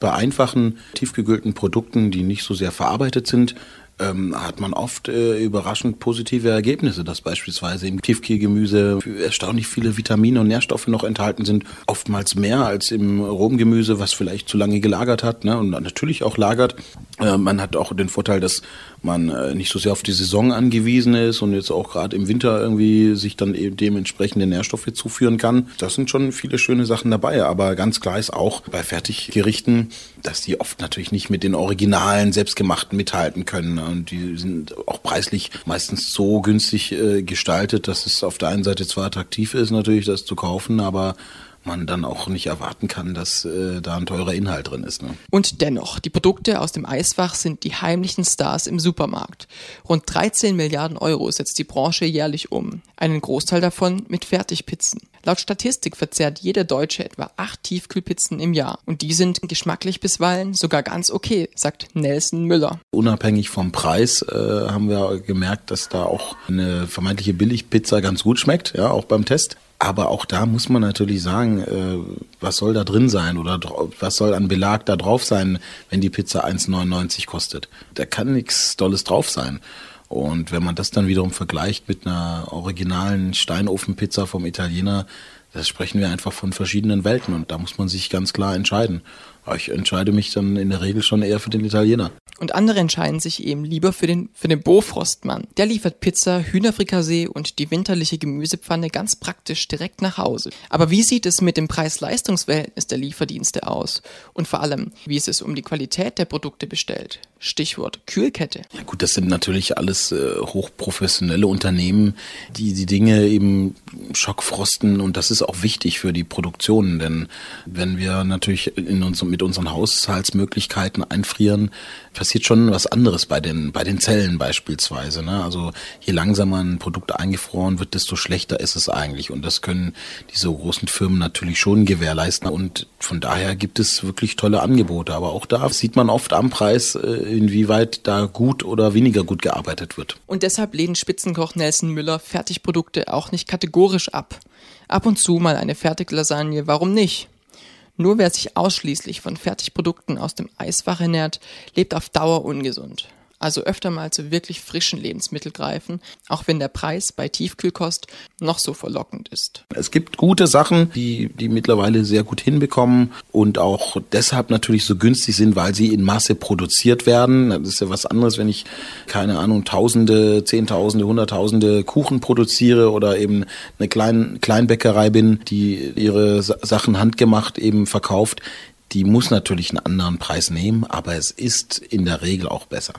Bei einfachen, tiefgekühlten Produkten, die nicht so sehr verarbeitet sind, ähm, hat man oft äh, überraschend positive Ergebnisse, dass beispielsweise im Tiefkühlgemüse erstaunlich viele Vitamine und Nährstoffe noch enthalten sind, oftmals mehr als im Rohgemüse, was vielleicht zu lange gelagert hat ne, und natürlich auch lagert. Äh, man hat auch den Vorteil, dass man äh, nicht so sehr auf die Saison angewiesen ist und jetzt auch gerade im Winter irgendwie sich dann eben dementsprechende Nährstoffe zuführen kann. Das sind schon viele schöne Sachen dabei, aber ganz klar ist auch bei Fertiggerichten, dass die oft natürlich nicht mit den originalen, selbstgemachten mithalten können. Und die sind auch preislich meistens so günstig äh, gestaltet, dass es auf der einen Seite zwar attraktiv ist, natürlich das zu kaufen, aber man dann auch nicht erwarten kann, dass äh, da ein teurer Inhalt drin ist. Ne? Und dennoch, die Produkte aus dem Eisfach sind die heimlichen Stars im Supermarkt. Rund 13 Milliarden Euro setzt die Branche jährlich um. Einen Großteil davon mit Fertigpizzen. Laut Statistik verzehrt jeder Deutsche etwa acht Tiefkühlpizzen im Jahr. Und die sind geschmacklich bisweilen sogar ganz okay, sagt Nelson Müller. Unabhängig vom Preis äh, haben wir gemerkt, dass da auch eine vermeintliche Billigpizza ganz gut schmeckt, ja, auch beim Test. Aber auch da muss man natürlich sagen, äh, was soll da drin sein oder was soll an Belag da drauf sein, wenn die Pizza 1,99 kostet. Da kann nichts Dolles drauf sein. Und wenn man das dann wiederum vergleicht mit einer originalen Steinofenpizza vom Italiener, das sprechen wir einfach von verschiedenen Welten und da muss man sich ganz klar entscheiden. Ich entscheide mich dann in der Regel schon eher für den Italiener. Und andere entscheiden sich eben lieber für den, für den Bofrostmann. Der liefert Pizza, Hühnerfrikassee und die winterliche Gemüsepfanne ganz praktisch direkt nach Hause. Aber wie sieht es mit dem Preis-Leistungs-Verhältnis der Lieferdienste aus? Und vor allem, wie ist es um die Qualität der Produkte bestellt? Stichwort Kühlkette. Ja gut, das sind natürlich alles äh, hochprofessionelle Unternehmen, die die Dinge eben schockfrosten und das ist auch wichtig für die Produktion, denn wenn wir natürlich in uns, mit unseren Haushaltsmöglichkeiten einfrieren, passiert schon was anderes bei den, bei den Zellen beispielsweise. Ne? Also je langsamer ein Produkt eingefroren wird, desto schlechter ist es eigentlich und das können diese großen Firmen natürlich schon gewährleisten und von daher gibt es wirklich tolle Angebote, aber auch da sieht man oft am Preis, äh, inwieweit da gut oder weniger gut gearbeitet wird. Und deshalb lehnt Spitzenkoch Nelson Müller Fertigprodukte auch nicht kategorisch ab. Ab und zu mal eine Fertiglasagne, warum nicht? Nur wer sich ausschließlich von Fertigprodukten aus dem Eisfach ernährt, lebt auf Dauer ungesund also öfter mal zu wirklich frischen Lebensmitteln greifen, auch wenn der Preis bei Tiefkühlkost noch so verlockend ist. Es gibt gute Sachen, die, die mittlerweile sehr gut hinbekommen und auch deshalb natürlich so günstig sind, weil sie in Masse produziert werden. Das ist ja was anderes, wenn ich, keine Ahnung, Tausende, Zehntausende, Hunderttausende Kuchen produziere oder eben eine kleine Kleinbäckerei bin, die ihre Sachen handgemacht eben verkauft. Die muss natürlich einen anderen Preis nehmen, aber es ist in der Regel auch besser.